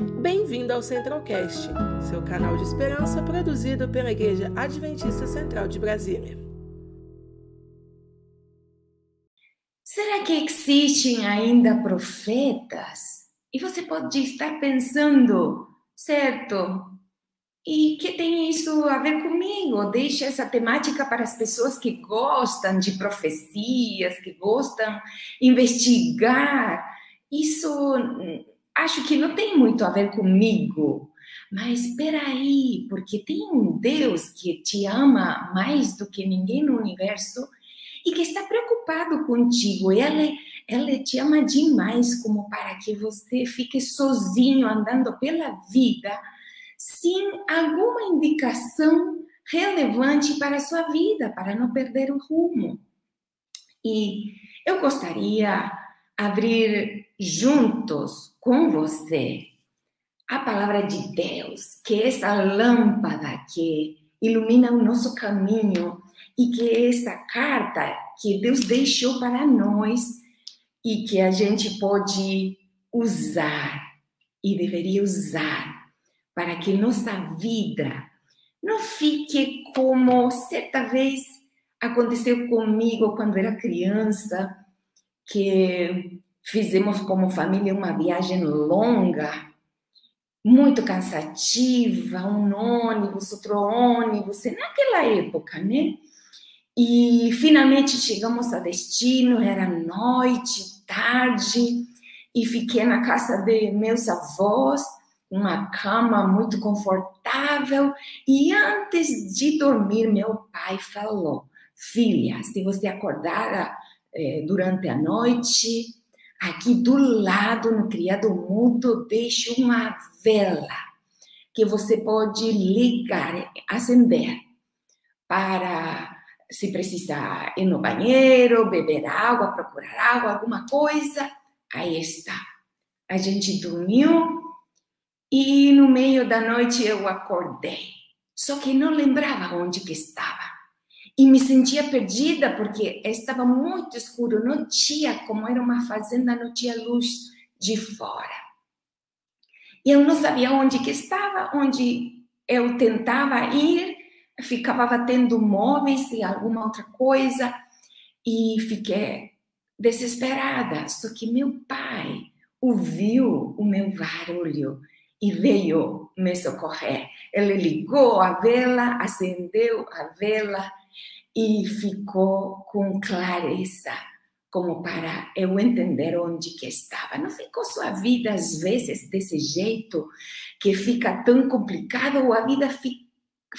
Bem-vindo ao Centralcast, seu canal de esperança produzido pela Igreja Adventista Central de Brasília. Será que existem ainda profetas? E você pode estar pensando, certo? E que tem isso a ver comigo? Deixa essa temática para as pessoas que gostam de profecias, que gostam de investigar. Isso acho que não tem muito a ver comigo. Mas espera aí, porque tem um Deus que te ama mais do que ninguém no universo e que está preocupado contigo. Ele, ele te ama demais como para que você fique sozinho andando pela vida sem alguma indicação relevante para a sua vida, para não perder o rumo. E eu gostaria abrir juntos com você. A palavra de Deus, que é essa lâmpada que ilumina o nosso caminho e que é essa carta que Deus deixou para nós e que a gente pode usar e deveria usar para que nossa vida não fique como certa vez aconteceu comigo quando era criança, que fizemos como família uma viagem longa, muito cansativa, um ônibus, outro ônibus, naquela época, né? E finalmente chegamos a destino, era noite, tarde, e fiquei na casa de meus avós uma cama muito confortável. E antes de dormir, meu pai falou: Filha, se você acordar é, durante a noite, aqui do lado, no criado mudo, deixe uma vela que você pode ligar, acender, para se precisar ir no banheiro, beber água, procurar água, alguma coisa. Aí está. A gente dormiu e no meio da noite eu acordei, só que não lembrava onde que estava. E me sentia perdida porque estava muito escuro, não tinha, como era uma fazenda, não tinha luz de fora. E eu não sabia onde que estava, onde eu tentava ir, ficava batendo móveis e alguma outra coisa, e fiquei desesperada. Só que meu pai ouviu o meu barulho e veio me socorrer. Ele ligou a vela, acendeu a vela e ficou com clareza, como para eu entender onde que estava. Não ficou sua vida às vezes desse jeito que fica tão complicado ou a vida fica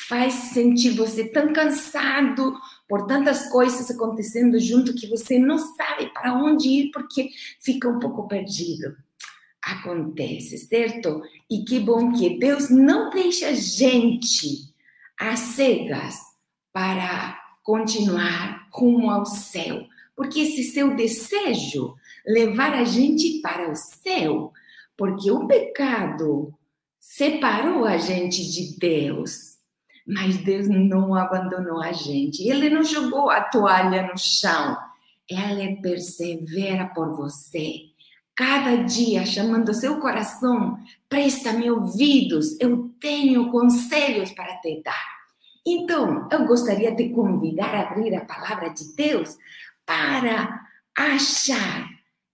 faz sentir você tão cansado por tantas coisas acontecendo junto que você não sabe para onde ir porque fica um pouco perdido acontece, certo? E que bom que Deus não deixa a gente às cegas para continuar rumo ao céu, porque esse seu desejo levar a gente para o céu, porque o pecado separou a gente de Deus. Mas Deus não abandonou a gente. Ele não jogou a toalha no chão. Ele persevera por você cada dia chamando seu coração, presta-me ouvidos, eu tenho conselhos para te dar. Então, eu gostaria de convidar a abrir a palavra de Deus para achar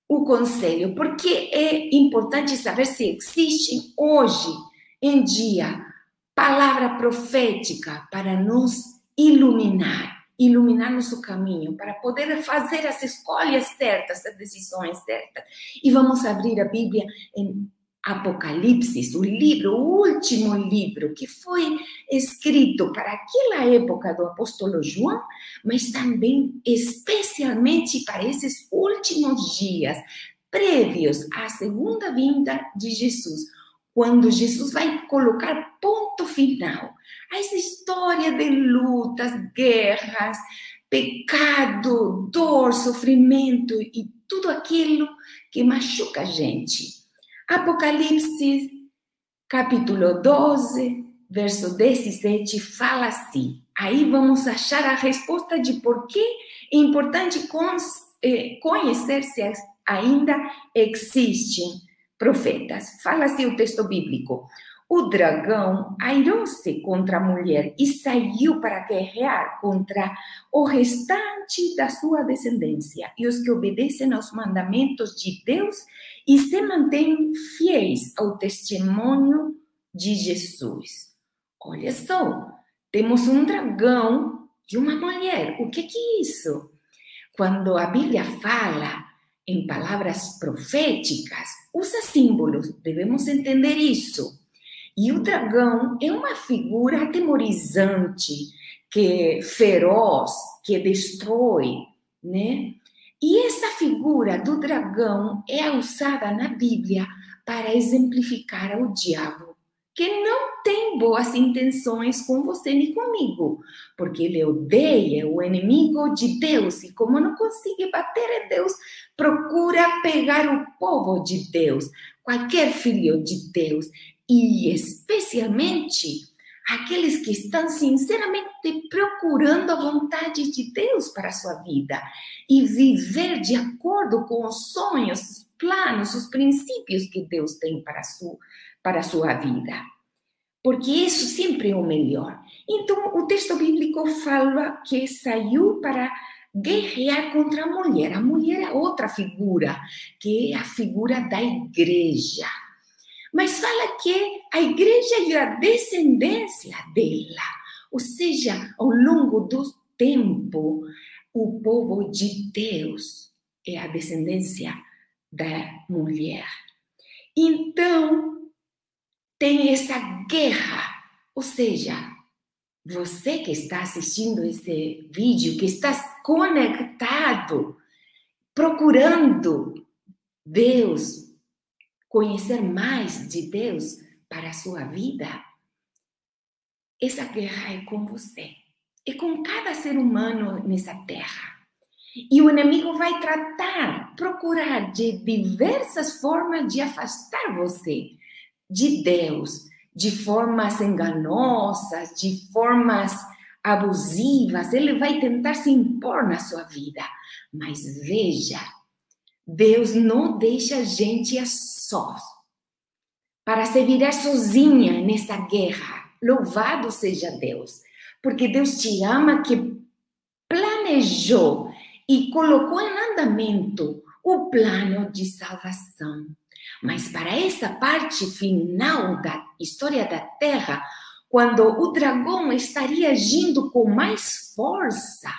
o conselho, porque é importante saber se existe hoje em dia palavra profética para nos iluminar iluminar nosso caminho, para poder fazer as escolhas certas, as decisões certas. E vamos abrir a Bíblia em Apocalipse, o livro, o último livro que foi escrito para aquela época do apóstolo João, mas também especialmente para esses últimos dias prévios à segunda vinda de Jesus, quando Jesus vai colocar ponto final a essa história de lutas, guerras, pecado, dor, sofrimento e tudo aquilo que machuca a gente. Apocalipse, capítulo 12, verso 17, fala assim. Aí vamos achar a resposta de por que é importante eh, conhecer se ainda existem profetas. Fala assim o texto bíblico. O dragão airou-se contra a mulher e saiu para guerrear contra o restante da sua descendência e os que obedecem aos mandamentos de Deus e se mantêm fiéis ao testemunho de Jesus. Olha só, temos um dragão e uma mulher. O que é isso? Quando a Bíblia fala em palavras proféticas, usa símbolos, devemos entender isso. E o dragão é uma figura atemorizante, que feroz, que destrói, né? E essa figura do dragão é usada na Bíblia para exemplificar o diabo, que não tem boas intenções com você nem comigo, porque ele odeia o inimigo de Deus e, como não consegue bater em Deus, procura pegar o povo de Deus, qualquer filho de Deus, e especialmente aqueles que estão sinceramente procurando a vontade de Deus para a sua vida e viver de acordo com os sonhos, os planos, os princípios que Deus tem para a sua, para a sua vida. Porque isso sempre é o melhor. Então, o texto bíblico fala que saiu para guerrear contra a mulher. A mulher é outra figura, que é a figura da igreja mas fala que a igreja e a descendência dela, ou seja, ao longo do tempo, o povo de Deus é a descendência da mulher. Então, tem essa guerra, ou seja, você que está assistindo esse vídeo, que está conectado, procurando Deus, conhecer mais de Deus para a sua vida, essa guerra é com você, é com cada ser humano nessa terra. E o inimigo vai tratar, procurar de diversas formas de afastar você de Deus, de formas enganosas, de formas abusivas. Ele vai tentar se impor na sua vida. Mas veja, Deus não deixa a gente a sós para se virar sozinha nessa guerra. Louvado seja Deus, porque Deus te ama que planejou e colocou em andamento o plano de salvação. Mas para essa parte final da história da Terra, quando o dragão estaria agindo com mais força,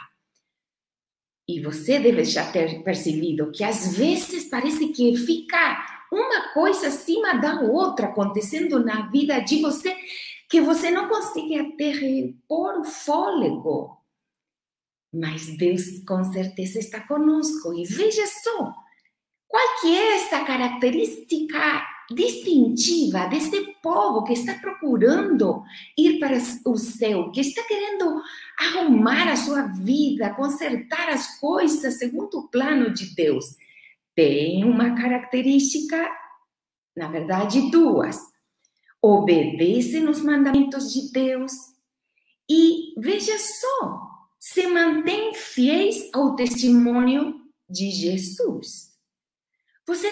e você deve já ter percebido que às vezes parece que fica uma coisa acima da outra acontecendo na vida de você que você não consegue até repor o fôlego. Mas Deus com certeza está conosco. E veja só, qual que é essa característica distintiva desse povo que está procurando ir para o céu, que está querendo arrumar a sua vida, consertar as coisas segundo o plano de Deus. Tem uma característica, na verdade, duas. Obedecem os mandamentos de Deus e, veja só, se mantém fiéis ao testemunho de Jesus. Você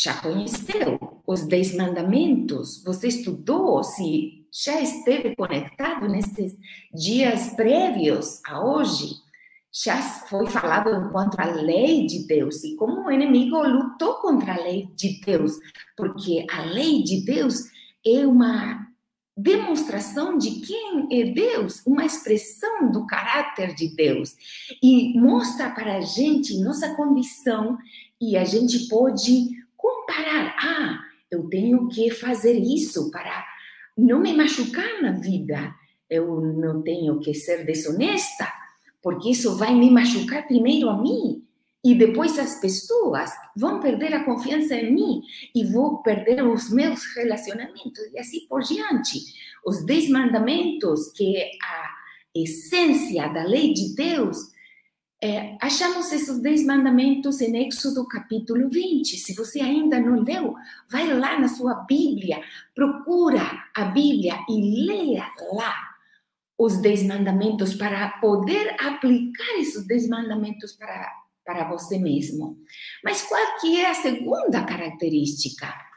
já conheceu os Dez Mandamentos? Você estudou? Se já esteve conectado nesses dias prévios a hoje? Já foi falado enquanto a lei de Deus e como o inimigo lutou contra a lei de Deus, porque a lei de Deus é uma demonstração de quem é Deus, uma expressão do caráter de Deus e mostra para a gente nossa condição e a gente pode comparar. Ah, eu tenho que fazer isso para não me machucar na vida. Eu não tenho que ser desonesta, porque isso vai me machucar primeiro a mim. E depois as pessoas vão perder a confiança em mim e vou perder os meus relacionamentos e assim por diante. Os dez mandamentos, que é a essência da lei de Deus, é, achamos esses dez mandamentos em Êxodo capítulo 20. Se você ainda não leu, vai lá na sua Bíblia, procura a Bíblia e leia lá os dez mandamentos para poder aplicar esses dez mandamentos para, para você mesmo. Mas qual que é a segunda característica?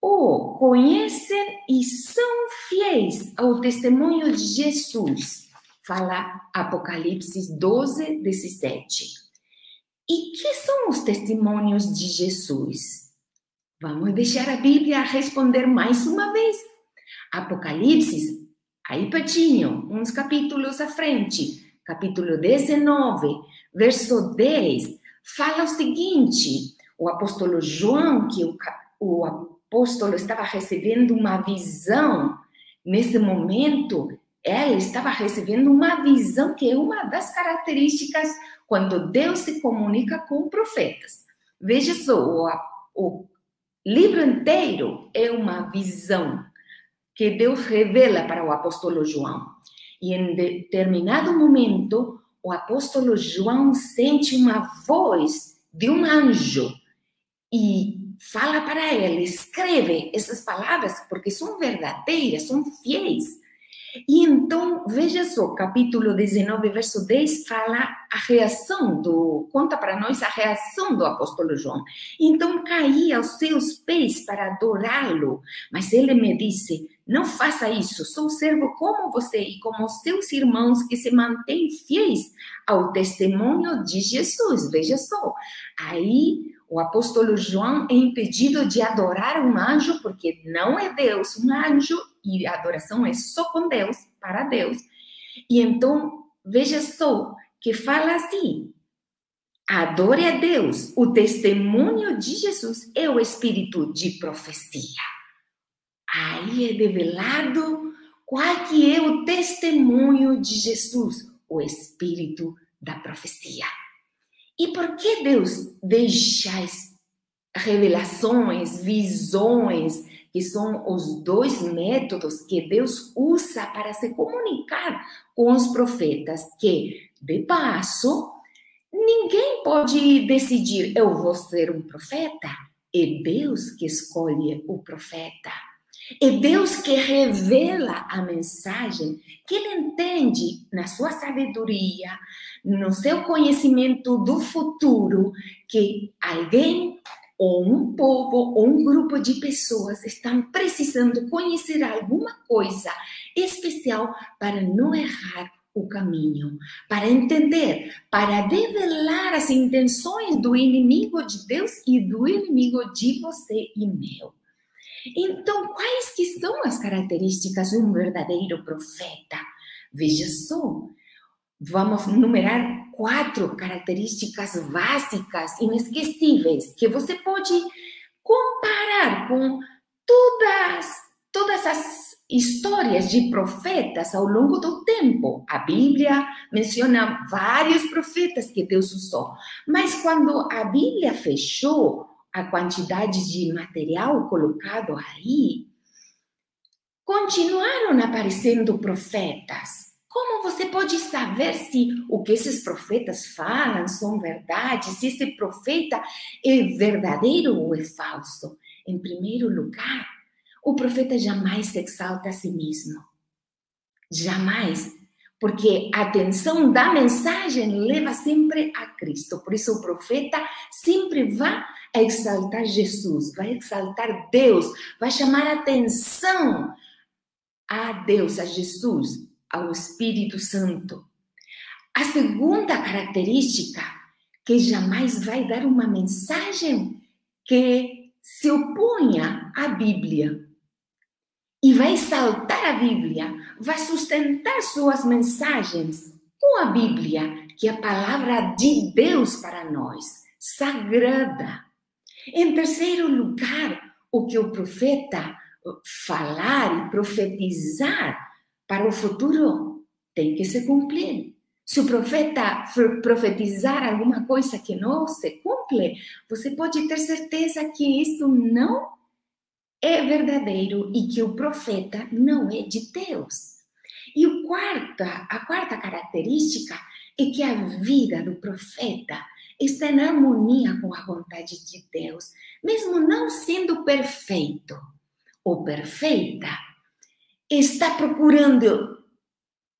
o conhecem e são fiéis ao testemunho de Jesus. Fala Apocalipse 12, 17. E que são os testemunhos de Jesus? Vamos deixar a Bíblia responder mais uma vez. Apocalipse, aí pertinho, uns capítulos à frente, capítulo 19, verso 10, fala o seguinte: o apóstolo João, que o, o apóstolo estava recebendo uma visão, nesse momento, ela estava recebendo uma visão que é uma das características quando Deus se comunica com profetas. Veja só, o, o livro inteiro é uma visão que Deus revela para o apóstolo João. E em determinado momento, o apóstolo João sente uma voz de um anjo e fala para ele, escreve essas palavras porque são verdadeiras, são fiéis. E então, veja só, capítulo 19, verso 10, fala a reação do, conta para nós a reação do apóstolo João. Então caí aos seus pés para adorá-lo, mas ele me disse: Não faça isso, sou servo como você e como seus irmãos que se mantêm fiéis ao testemunho de Jesus. Veja só, aí o apóstolo João é impedido de adorar um anjo, porque não é Deus, um anjo, e a adoração é só com Deus, para Deus. E então, veja só, que fala assim: adore a Deus, o testemunho de Jesus é o espírito de profecia. Aí é revelado qual que é o testemunho de Jesus, o espírito da profecia. E por que Deus deixa revelações, visões, que são os dois métodos que Deus usa para se comunicar com os profetas, que, de passo, ninguém pode decidir, eu vou ser um profeta. É Deus que escolhe o profeta. É Deus que revela a mensagem que ele entende na sua sabedoria, no seu conhecimento do futuro, que alguém ou um povo ou um grupo de pessoas estão precisando conhecer alguma coisa especial para não errar o caminho, para entender, para revelar as intenções do inimigo de Deus e do inimigo de você e meu. Então, quais que são as características de um verdadeiro profeta? Veja só, vamos numerar quatro características básicas, inesquecíveis, que você pode comparar com todas, todas as histórias de profetas ao longo do tempo. A Bíblia menciona vários profetas que Deus usou, mas quando a Bíblia fechou, a quantidade de material colocado aí, continuaram aparecendo profetas. Como você pode saber se o que esses profetas falam são verdade, se esse profeta é verdadeiro ou é falso? Em primeiro lugar, o profeta jamais se exalta a si mesmo. Jamais porque a atenção da mensagem leva sempre a Cristo. Por isso, o profeta sempre vai exaltar Jesus, vai exaltar Deus, vai chamar atenção a Deus, a Jesus, ao Espírito Santo. A segunda característica, que jamais vai dar uma mensagem que se oponha à Bíblia e vai exaltar a Bíblia, vai sustentar suas mensagens com a Bíblia, que é a palavra de Deus para nós, sagrada. Em terceiro lugar, o que o profeta falar e profetizar para o futuro tem que se cumprir. Se o profeta profetizar alguma coisa que não se cumpre, você pode ter certeza que isso não é verdadeiro e que o profeta não é de Deus. E o quarta, a quarta característica é que a vida do profeta está em harmonia com a vontade de Deus, mesmo não sendo perfeito ou perfeita, está procurando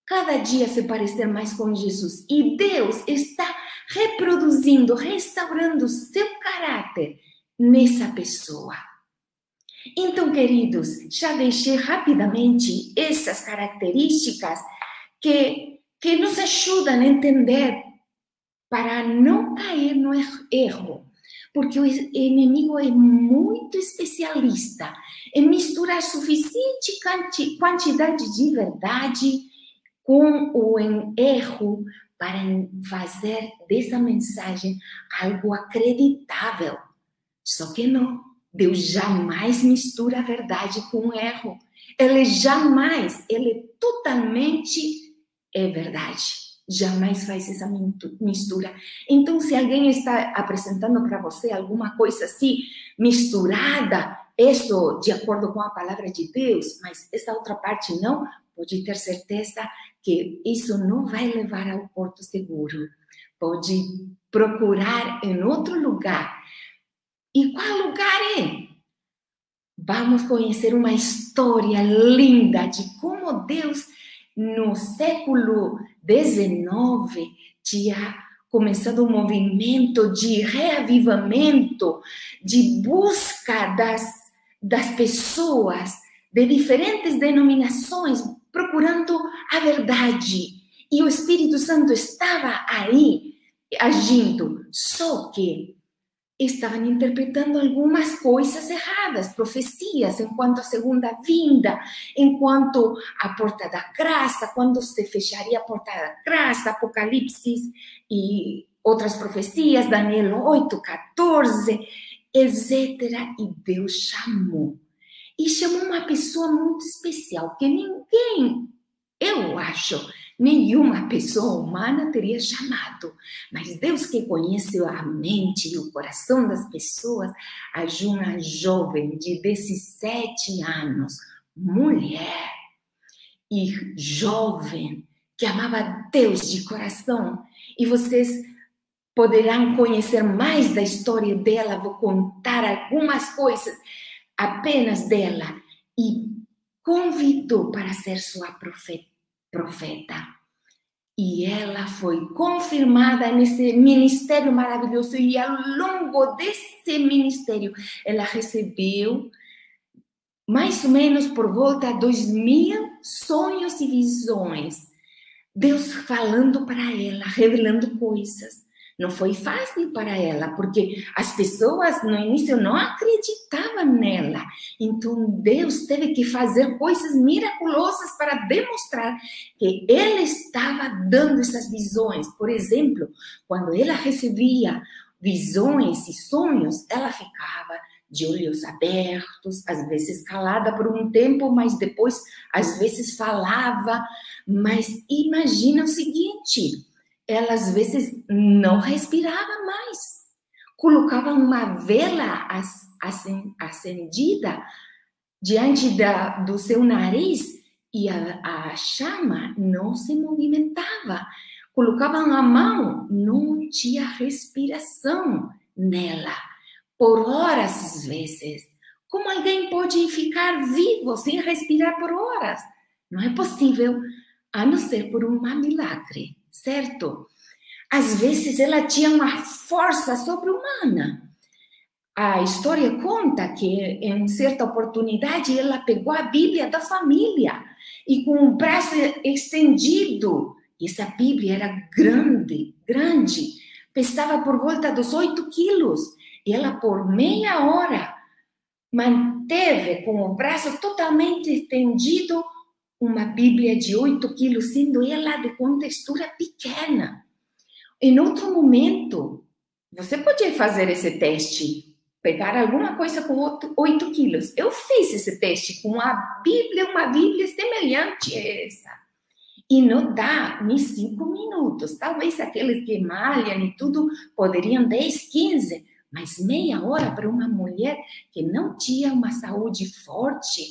cada dia se parecer mais com Jesus. E Deus está reproduzindo, restaurando seu caráter nessa pessoa. Então, queridos, já deixei rapidamente essas características que, que nos ajudam a entender para não cair no erro, porque o inimigo é muito especialista em misturar suficiente quantidade de verdade com o erro para fazer dessa mensagem algo acreditável. Só que não. Deus jamais mistura a verdade com o erro. Ele jamais, ele totalmente é verdade jamais faz essa mistura. Então, se alguém está apresentando para você alguma coisa assim, misturada, isso de acordo com a palavra de Deus, mas essa outra parte não, pode ter certeza que isso não vai levar ao porto seguro. Pode procurar em outro lugar. E qual lugar é? Vamos conhecer uma história linda de como Deus, no século 19 tinha começado um movimento de reavivamento, de busca das, das pessoas de diferentes denominações, procurando a verdade. E o Espírito Santo estava aí agindo, só que estavam interpretando algumas coisas erradas, profecias, enquanto a segunda vinda, enquanto a porta da graça, quando se fecharia a porta da graça, Apocalipse e outras profecias, Daniel 8, 14, etc. E Deus chamou. E chamou uma pessoa muito especial, que ninguém, eu acho, nenhuma pessoa humana teria chamado. Mas Deus que conhece a mente e o coração das pessoas, agiu uma jovem de 17 anos, mulher e jovem, que amava Deus de coração. E vocês poderão conhecer mais da história dela, vou contar algumas coisas apenas dela. E convidou para ser sua profeta profeta. E ela foi confirmada nesse ministério maravilhoso. E ao longo desse ministério, ela recebeu mais ou menos por volta de dois mil sonhos e visões. Deus falando para ela, revelando coisas. Não foi fácil para ela, porque as pessoas no início não acreditavam nela. Então Deus teve que fazer coisas miraculosas para demonstrar que Ele estava dando essas visões. Por exemplo, quando ela recebia visões e sonhos, ela ficava de olhos abertos, às vezes calada por um tempo, mas depois, às vezes, falava. Mas imagina o seguinte: ela às vezes não respirava mais. Colocava uma vela acendida diante da, do seu nariz e a, a chama não se movimentava. Colocavam a mão, não tinha respiração nela. Por horas, às vezes. Como alguém pode ficar vivo sem respirar por horas? Não é possível, a não ser por um milagre certo? Às vezes ela tinha uma força sobre-humana. A história conta que, em certa oportunidade, ela pegou a Bíblia da família e, com o braço estendido, essa Bíblia era grande, grande, pesava por volta dos 8 quilos, e ela, por meia hora, manteve com o braço totalmente estendido uma Bíblia de 8 quilos, sendo ela de contextura pequena. Em outro momento, você podia fazer esse teste, pegar alguma coisa com 8 quilos. Eu fiz esse teste com a Bíblia, uma Bíblia semelhante a essa. E não dá nem 5 minutos. Talvez aqueles que malham e tudo poderiam 10, 15, mas meia hora para uma mulher que não tinha uma saúde forte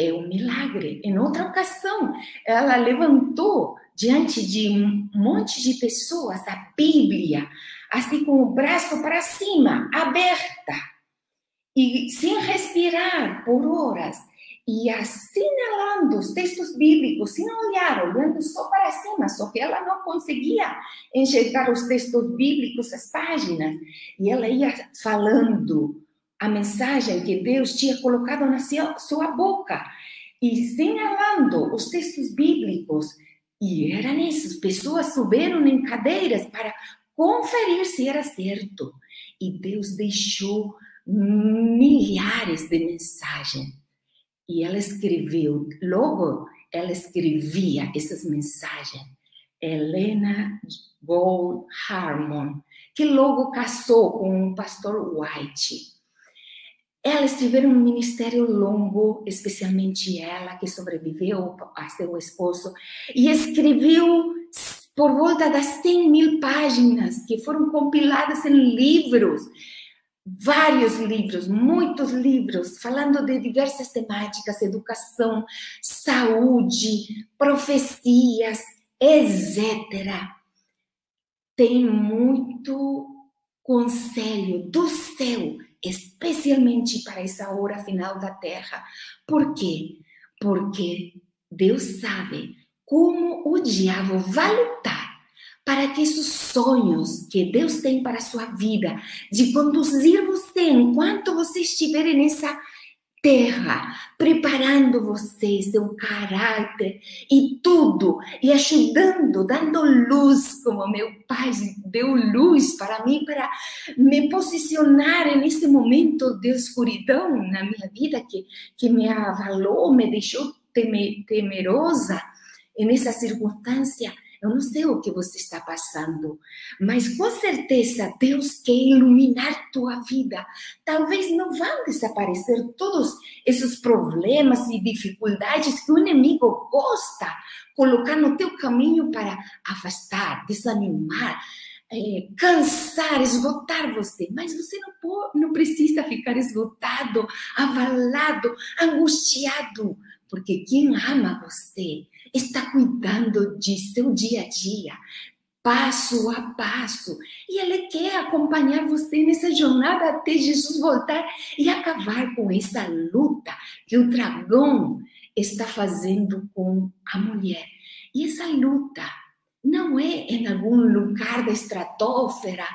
é um milagre. Em outra ocasião, ela levantou diante de um monte de pessoas a Bíblia, assim com o braço para cima, aberta, e sem respirar por horas, e assinalando os textos bíblicos, sem olhar, olhando só para cima, só que ela não conseguia enxergar os textos bíblicos, as páginas, e ela ia falando a mensagem que Deus tinha colocado na sua boca e señalando os textos bíblicos. E eram essas pessoas subiram em cadeiras para conferir se era certo. E Deus deixou milhares de mensagens. E ela escreveu, logo ela escrevia essas mensagens. Helena Gold Harmon, que logo casou com o pastor White. Elas tiveram um ministério longo, especialmente ela, que sobreviveu a seu esposo, e escreveu por volta das 100 mil páginas que foram compiladas em livros, vários livros, muitos livros, falando de diversas temáticas, educação, saúde, profecias, etc. Tem muito conselho do céu especialmente para essa hora final da terra. Por quê? Porque Deus sabe como o diabo vai lutar para que esses sonhos que Deus tem para a sua vida, de conduzir você enquanto você estiver nessa terra, preparando você, seu caráter e tudo, e ajudando, dando luz, como meu pai deu luz para mim, para me posicionar nesse momento de escuridão na minha vida, que, que me avalou, me deixou temerosa nessa circunstância eu não sei o que você está passando, mas com certeza Deus quer iluminar tua vida. Talvez não vão desaparecer todos esses problemas e dificuldades que o inimigo gosta colocar no teu caminho para afastar, desanimar, é, cansar, esgotar você. Mas você não, não precisa ficar esgotado, avalado, angustiado, porque quem ama você está cuidando de seu dia a dia, passo a passo. E Ele quer acompanhar você nessa jornada até Jesus voltar e acabar com essa luta que o dragão está fazendo com a mulher. E essa luta não é em algum lugar da estratosfera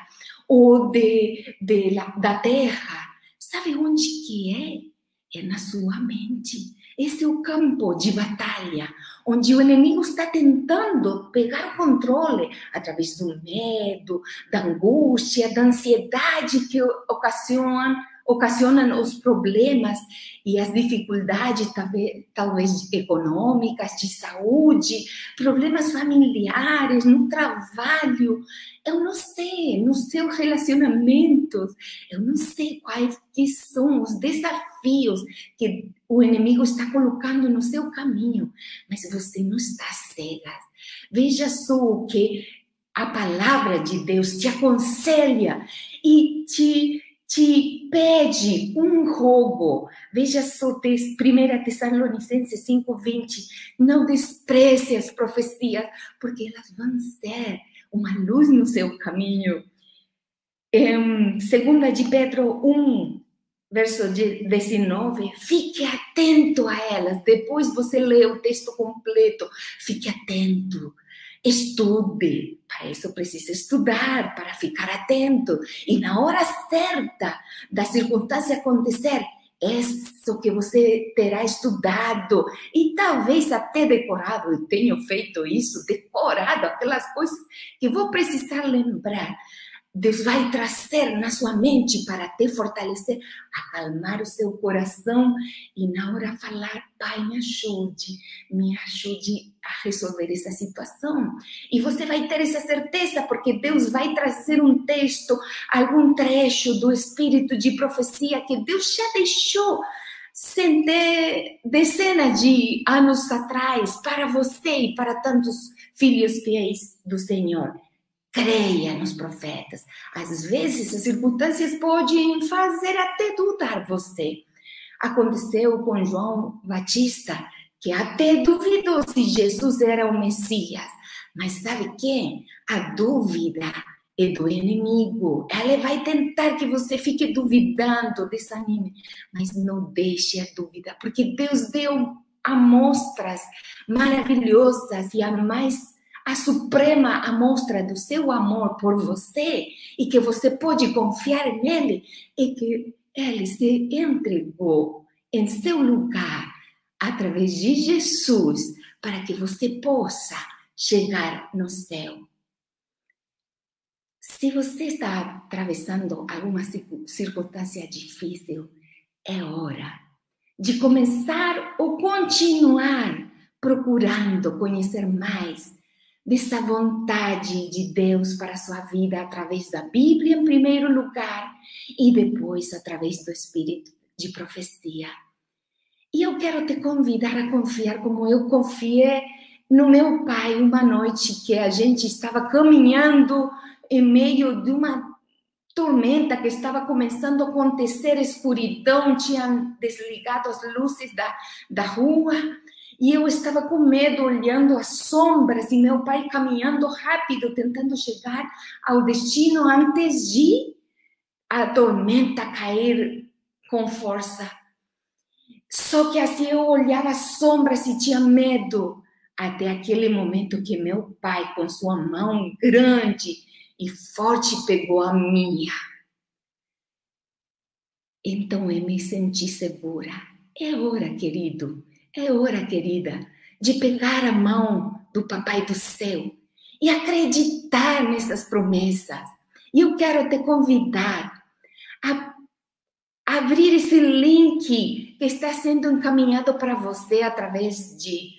ou de, de, da terra. Sabe onde que é? É na sua mente. Esse é o campo de batalha, onde o inimigo está tentando pegar o controle através do medo, da angústia, da ansiedade que ocasionam ocasionam os problemas e as dificuldades, talvez, talvez econômicas, de saúde, problemas familiares, no trabalho. Eu não sei, nos seus relacionamentos, eu não sei quais que são os desafios que o inimigo está colocando no seu caminho, mas você não está cega. Veja só o que a palavra de Deus te aconselha e te te pede um rogo. Veja só, 1 Tessalonicenses 5,20. Não despreze as profecias, porque elas vão ser uma luz no seu caminho. Em 2 de Pedro 1, verso 19, fique atento a elas. Depois você lê o texto completo, fique atento Estude, para isso precisa estudar, para ficar atento. E na hora certa da circunstância acontecer, isso que você terá estudado e talvez até decorado. Eu tenho feito isso, decorado aquelas coisas que vou precisar lembrar. Deus vai trazer na sua mente para te fortalecer, acalmar o seu coração e na hora falar, Pai, me ajude, me ajude a resolver essa situação. E você vai ter essa certeza, porque Deus vai trazer um texto, algum trecho do espírito de profecia que Deus já deixou dezenas de anos atrás para você e para tantos filhos fiéis do Senhor. Creia nos profetas. Às vezes, as circunstâncias podem fazer até dudar você. Aconteceu com João Batista, que até duvidou se Jesus era o Messias. Mas sabe quem? A dúvida é do inimigo. Ela vai tentar que você fique duvidando, desanime. Mas não deixe a dúvida, porque Deus deu amostras maravilhosas e a mais a suprema amostra do seu amor por você e que você pode confiar nele é que ele se entregou em seu lugar através de Jesus para que você possa chegar no céu. Se você está atravessando alguma circunstância difícil, é hora de começar ou continuar procurando conhecer mais dessa vontade de Deus para a sua vida através da Bíblia, em primeiro lugar, e depois através do Espírito de profecia. E eu quero te convidar a confiar como eu confiei no meu pai uma noite que a gente estava caminhando em meio de uma tormenta que estava começando a acontecer, escuridão, tinham desligado as luzes da, da rua, e eu estava com medo, olhando as sombras, e meu pai caminhando rápido, tentando chegar ao destino antes de a tormenta cair com força. Só que assim eu olhava as sombras e tinha medo, até aquele momento que meu pai, com sua mão grande, e forte pegou a minha. Então eu me senti segura. É hora, querido, é hora, querida, de pegar a mão do Papai do Céu e acreditar nessas promessas. E eu quero te convidar a abrir esse link que está sendo encaminhado para você através de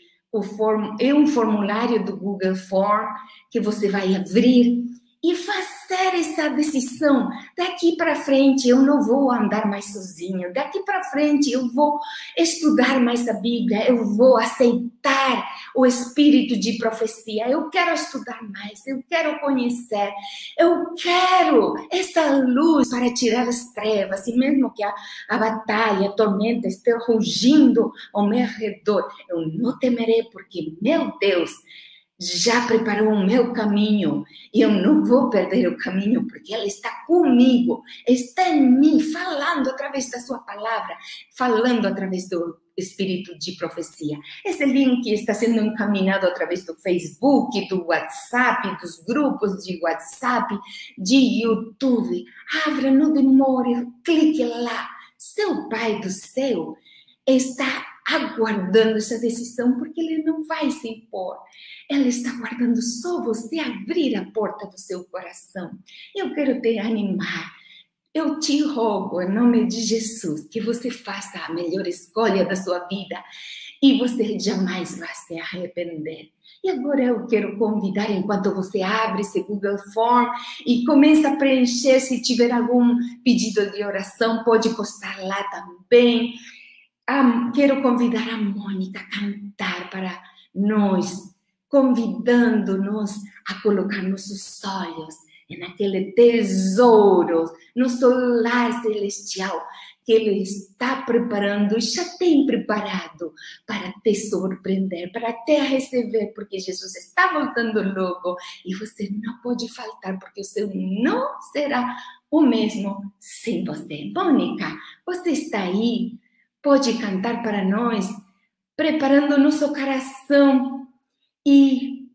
é um formulário do Google Form que você vai abrir e fazer essa decisão. Daqui para frente eu não vou andar mais sozinho. Daqui para frente eu vou estudar mais a Bíblia. Eu vou aceitar o espírito de profecia. Eu quero estudar mais. Eu quero conhecer. Eu quero essa luz para tirar as trevas. E mesmo que a, a batalha, a tormenta esteja rugindo ao meu redor, eu não temerei, porque meu Deus já preparou o meu caminho e eu não vou perder o caminho porque Ele está comigo, está em mim, falando através da Sua palavra, falando através do espírito de profecia. Esse link está sendo encaminhado através do Facebook, do WhatsApp, dos grupos de WhatsApp, de YouTube. Abra, não demore, clique lá. Seu Pai do céu está aguardando essa decisão porque ele não vai se impor. Ela está aguardando só você abrir a porta do seu coração. Eu quero te animar. Eu te rogo, em nome de Jesus, que você faça a melhor escolha da sua vida e você jamais vai se arrepender. E agora eu quero convidar, enquanto você abre esse Google Form e começa a preencher, se tiver algum pedido de oração, pode postar lá também quero convidar a Mônica a cantar para nós, convidando-nos a colocar nossos olhos naquele tesouro, no solar celestial que Ele está preparando já tem preparado para te surpreender, para te receber, porque Jesus está voltando logo e você não pode faltar, porque o seu não será o mesmo sem você. Mônica, você está aí? Pode cantar para nós, preparando nosso coração e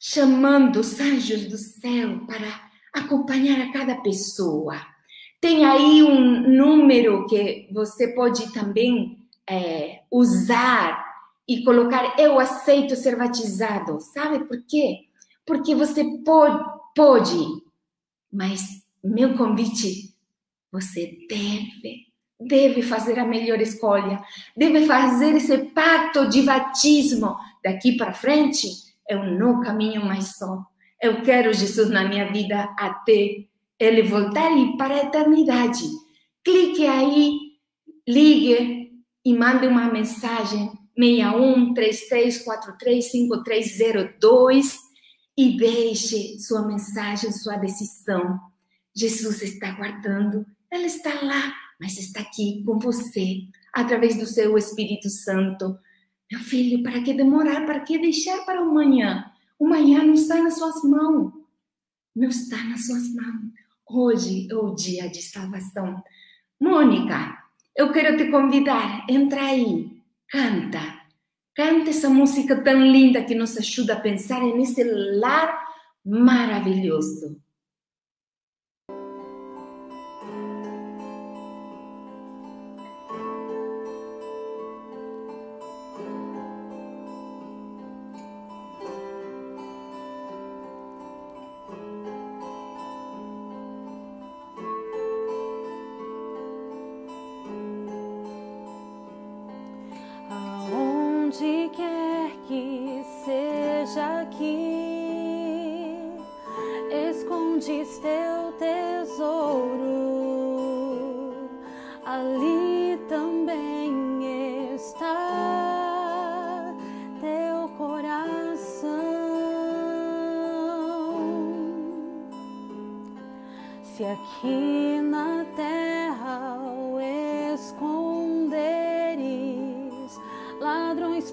chamando os anjos do céu para acompanhar a cada pessoa. Tem aí um número que você pode também é, usar e colocar eu aceito ser batizado. Sabe por quê? Porque você pode, pode mas meu convite, você deve deve fazer a melhor escolha, deve fazer esse pacto de batismo. Daqui para frente, eu não caminho mais só. Eu quero Jesus na minha vida até ele voltar e para a eternidade. Clique aí, ligue e mande uma mensagem 61 3343 5302 e deixe sua mensagem, sua decisão. Jesus está aguardando, ele está lá mas está aqui com você, através do seu Espírito Santo. Meu filho, para que demorar? Para que deixar para amanhã? O amanhã não está nas suas mãos. Não está nas suas mãos. Hoje é o dia de salvação. Mônica, eu quero te convidar. Entra aí, canta. Canta essa música tão linda que nos ajuda a pensar nesse lar maravilhoso.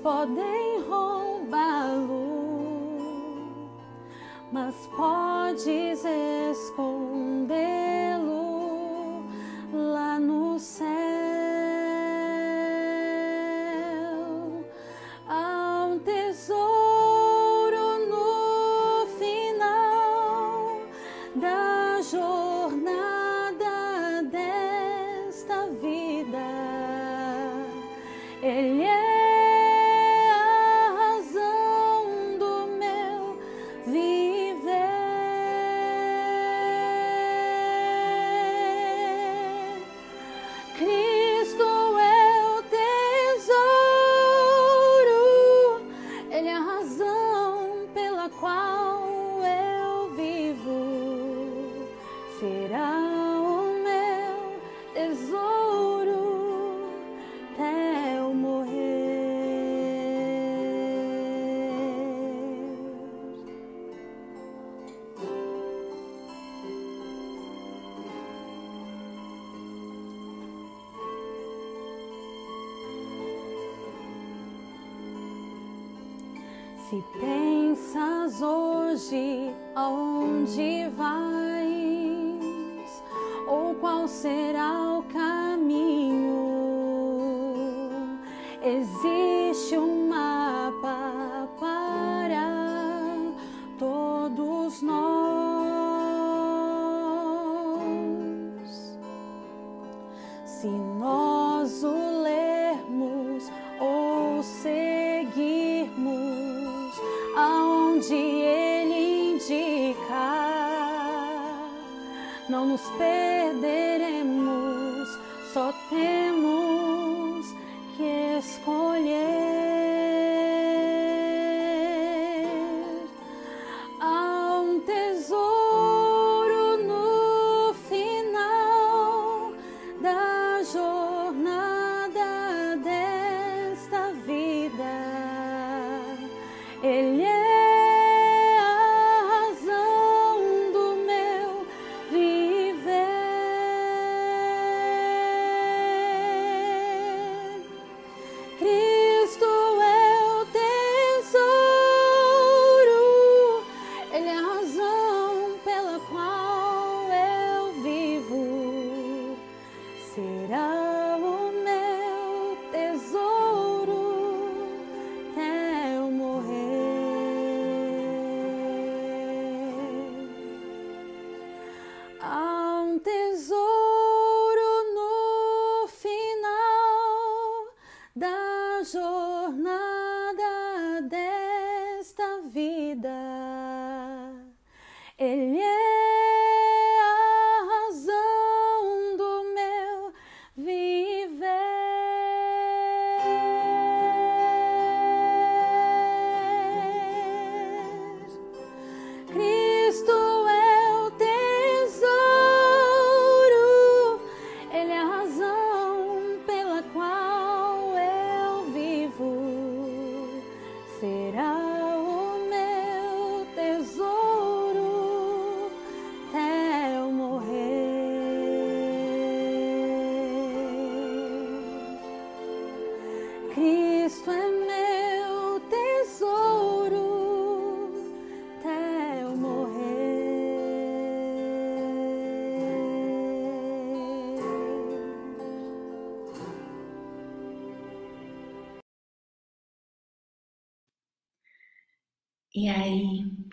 podem roubá-lo, mas podes hoje aonde vais? Ou qual será o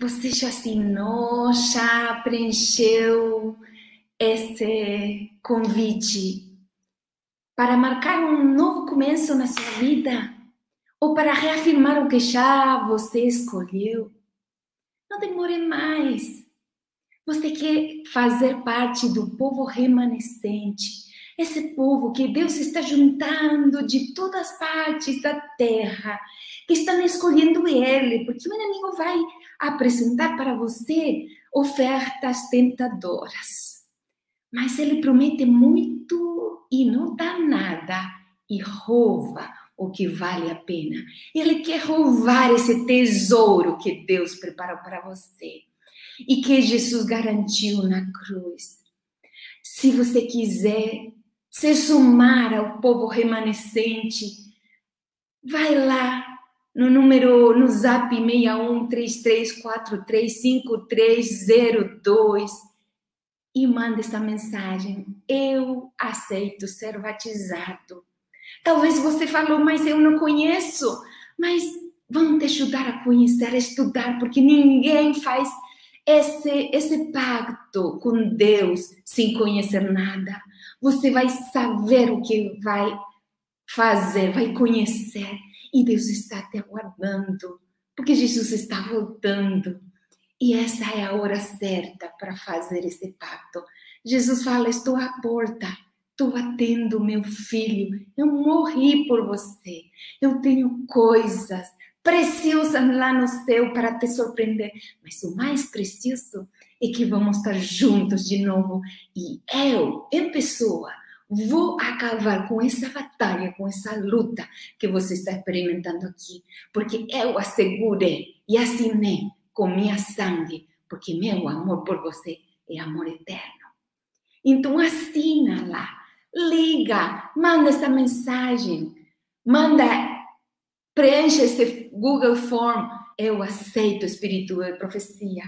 Você já assinou, já preencheu esse convite para marcar um novo começo na sua vida? Ou para reafirmar o que já você escolheu? Não demore mais. Você quer fazer parte do povo remanescente, esse povo que Deus está juntando de todas as partes da terra, que estão escolhendo ele, porque o inimigo vai apresentar para você ofertas tentadoras. Mas Ele promete muito e não dá nada e rouba o que vale a pena. Ele quer roubar esse tesouro que Deus preparou para você e que Jesus garantiu na cruz. Se você quiser se somar ao povo remanescente, vai lá no número no zap 6133435302 e manda essa mensagem. Eu aceito ser batizado. Talvez você falou, mas eu não conheço. Mas vamos te ajudar a conhecer, a estudar, porque ninguém faz esse, esse pacto com Deus sem conhecer nada. Você vai saber o que vai fazer, vai conhecer. E Deus está te aguardando, porque Jesus está voltando. E essa é a hora certa para fazer esse pacto. Jesus fala: Estou à porta, estou batendo, meu filho. Eu morri por você. Eu tenho coisas preciosas lá no céu para te surpreender. Mas o mais precioso é que vamos estar juntos de novo. E eu, em pessoa, vou acabar com essa batalha, com essa luta que você está experimentando aqui. Porque eu assegurei e assinei com minha sangue, porque meu amor por você é amor eterno. Então assina lá, liga, manda essa mensagem, manda preencha esse Google Form. Eu aceito o Espírito de profecia.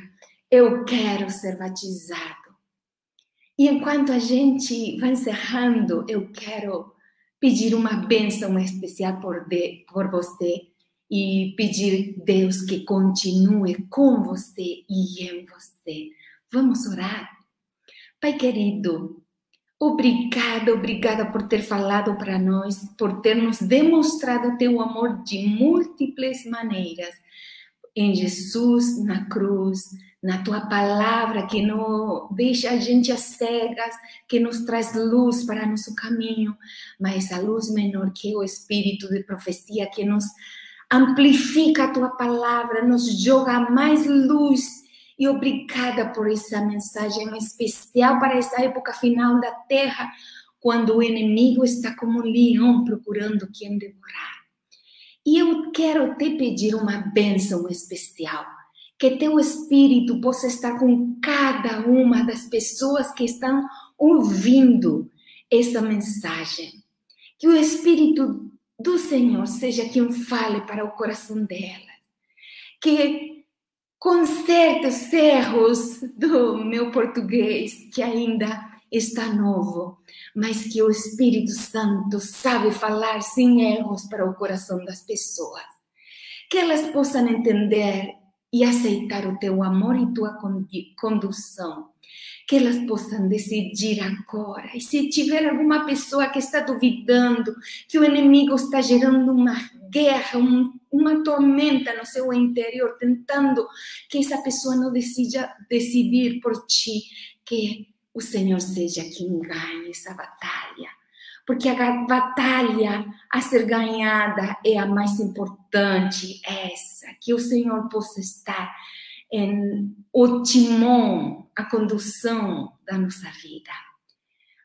Eu quero ser batizado. E enquanto a gente vai encerrando, eu quero pedir uma bênção especial por, de, por você e pedir Deus que continue com você e em você. Vamos orar? Pai querido, Obrigada, obrigada por ter falado para nós, por ter nos demonstrado teu amor de múltiplas maneiras. Em Jesus, na cruz, na tua palavra que não deixa a gente às cegas, que nos traz luz para nosso caminho, mas a luz menor que é o espírito de profecia que nos amplifica a tua palavra, nos joga mais luz e obrigada por essa mensagem especial para essa época final da terra, quando o inimigo está como um leão procurando quem devorar. E eu quero te pedir uma bênção especial, que teu espírito possa estar com cada uma das pessoas que estão ouvindo essa mensagem. Que o espírito do Senhor seja quem fale para o coração dela. Que conserta os erros do meu português, que ainda está novo, mas que o Espírito Santo sabe falar sem erros para o coração das pessoas. Que elas possam entender e aceitar o teu amor e tua condução. Que elas possam decidir agora. E se tiver alguma pessoa que está duvidando, que o inimigo está gerando uma guerra, um, uma tormenta no seu interior, tentando que essa pessoa não decida decidir por ti, que o Senhor seja quem ganhe essa batalha. Porque a batalha a ser ganhada é a mais importante, essa, que o Senhor possa estar em o timão, a condução da nossa vida.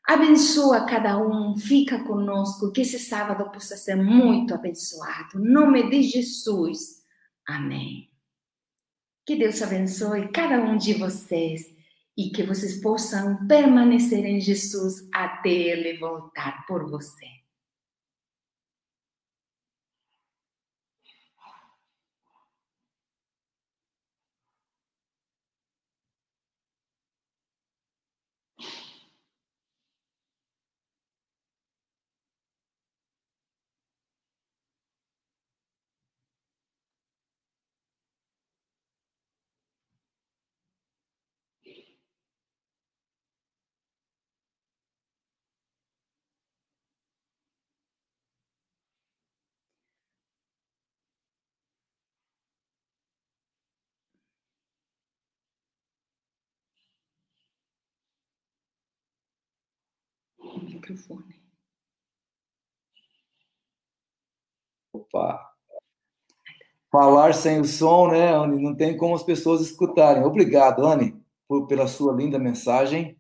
Abençoa cada um, fica conosco, que esse sábado possa ser muito abençoado. Em nome de Jesus. Amém. Que Deus abençoe cada um de vocês e que vocês possam permanecer em Jesus até Ele voltar por você. Microfone. Opa! Falar sem o som, né, Anne? Não tem como as pessoas escutarem. Obrigado, Anne, por, pela sua linda mensagem.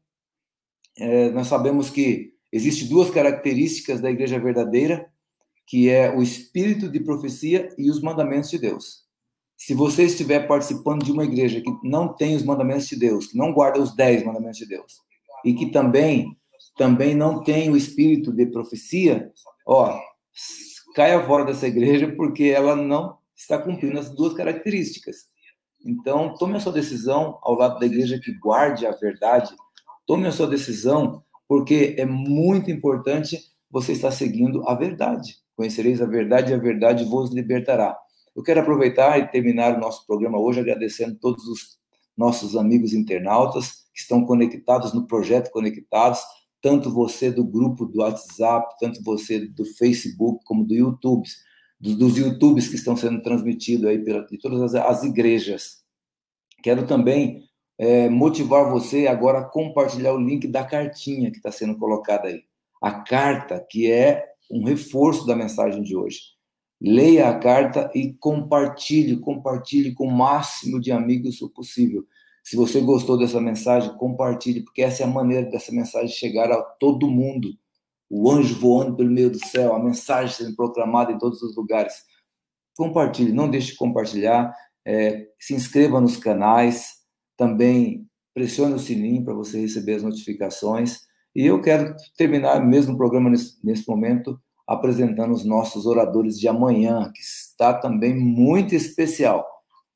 É, nós sabemos que existem duas características da igreja verdadeira, que é o espírito de profecia e os mandamentos de Deus. Se você estiver participando de uma igreja que não tem os mandamentos de Deus, que não guarda os dez mandamentos de Deus, e que também também não tem o espírito de profecia, ó, caia fora dessa igreja porque ela não está cumprindo as duas características. Então, tome a sua decisão ao lado da igreja que guarde a verdade. Tome a sua decisão, porque é muito importante você estar seguindo a verdade. Conhecereis a verdade e a verdade vos libertará. Eu quero aproveitar e terminar o nosso programa hoje agradecendo todos os nossos amigos internautas que estão conectados no projeto Conectados, tanto você do grupo do WhatsApp, tanto você do Facebook, como do YouTube, dos, dos YouTubes que estão sendo transmitidos aí pela, de todas as, as igrejas. Quero também é, motivar você agora a compartilhar o link da cartinha que está sendo colocada aí. A carta, que é um reforço da mensagem de hoje. Leia a carta e compartilhe, compartilhe com o máximo de amigos possível. Se você gostou dessa mensagem, compartilhe, porque essa é a maneira dessa mensagem chegar a todo mundo. O anjo voando pelo meio do céu, a mensagem sendo proclamada em todos os lugares. Compartilhe, não deixe de compartilhar. É, se inscreva nos canais, também pressione o sininho para você receber as notificações. E eu quero terminar mesmo o programa nesse, nesse momento apresentando os nossos oradores de amanhã, que está também muito especial.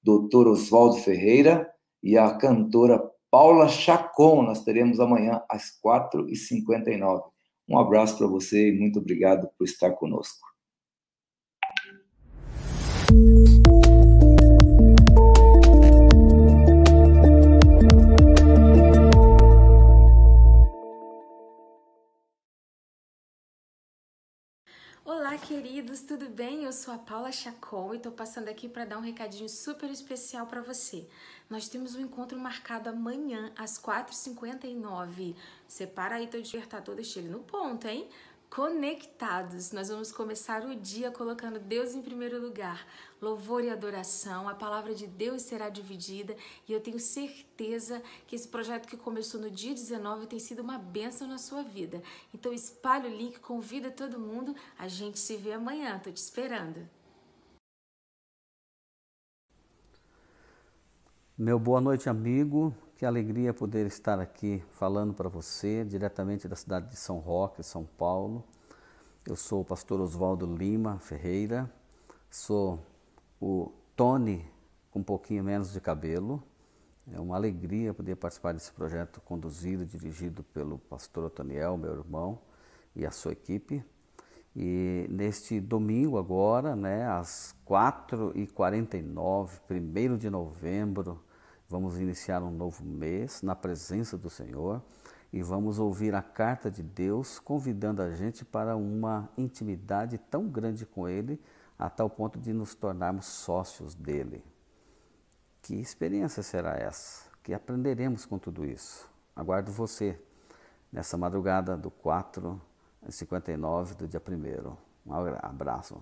Doutor Oswaldo Ferreira, e a cantora Paula Chacon. Nós teremos amanhã às 4h59. Um abraço para você e muito obrigado por estar conosco. Olá, queridos, tudo bem? Eu sou a Paula Chacon e estou passando aqui para dar um recadinho super especial para você. Nós temos um encontro marcado amanhã às 4h59. Separa aí teu despertador, deixa ele no ponto, hein? Conectados. Nós vamos começar o dia colocando Deus em primeiro lugar. Louvor e adoração. A palavra de Deus será dividida e eu tenho certeza que esse projeto que começou no dia 19 tem sido uma bênção na sua vida. Então espalhe o link, convida todo mundo. A gente se vê amanhã. Tô te esperando. Meu boa noite, amigo. Que alegria poder estar aqui falando para você, diretamente da cidade de São Roque, São Paulo. Eu sou o pastor Oswaldo Lima Ferreira, sou o Tony com um pouquinho menos de cabelo. É uma alegria poder participar desse projeto conduzido, dirigido pelo pastor Otoniel, meu irmão, e a sua equipe. E neste domingo agora, né, às 4h49, 1 de novembro, Vamos iniciar um novo mês na presença do Senhor e vamos ouvir a carta de Deus convidando a gente para uma intimidade tão grande com Ele, a tal ponto de nos tornarmos sócios dele. Que experiência será essa? Que aprenderemos com tudo isso? Aguardo você nessa madrugada do 4 59 do dia 1. Um abraço.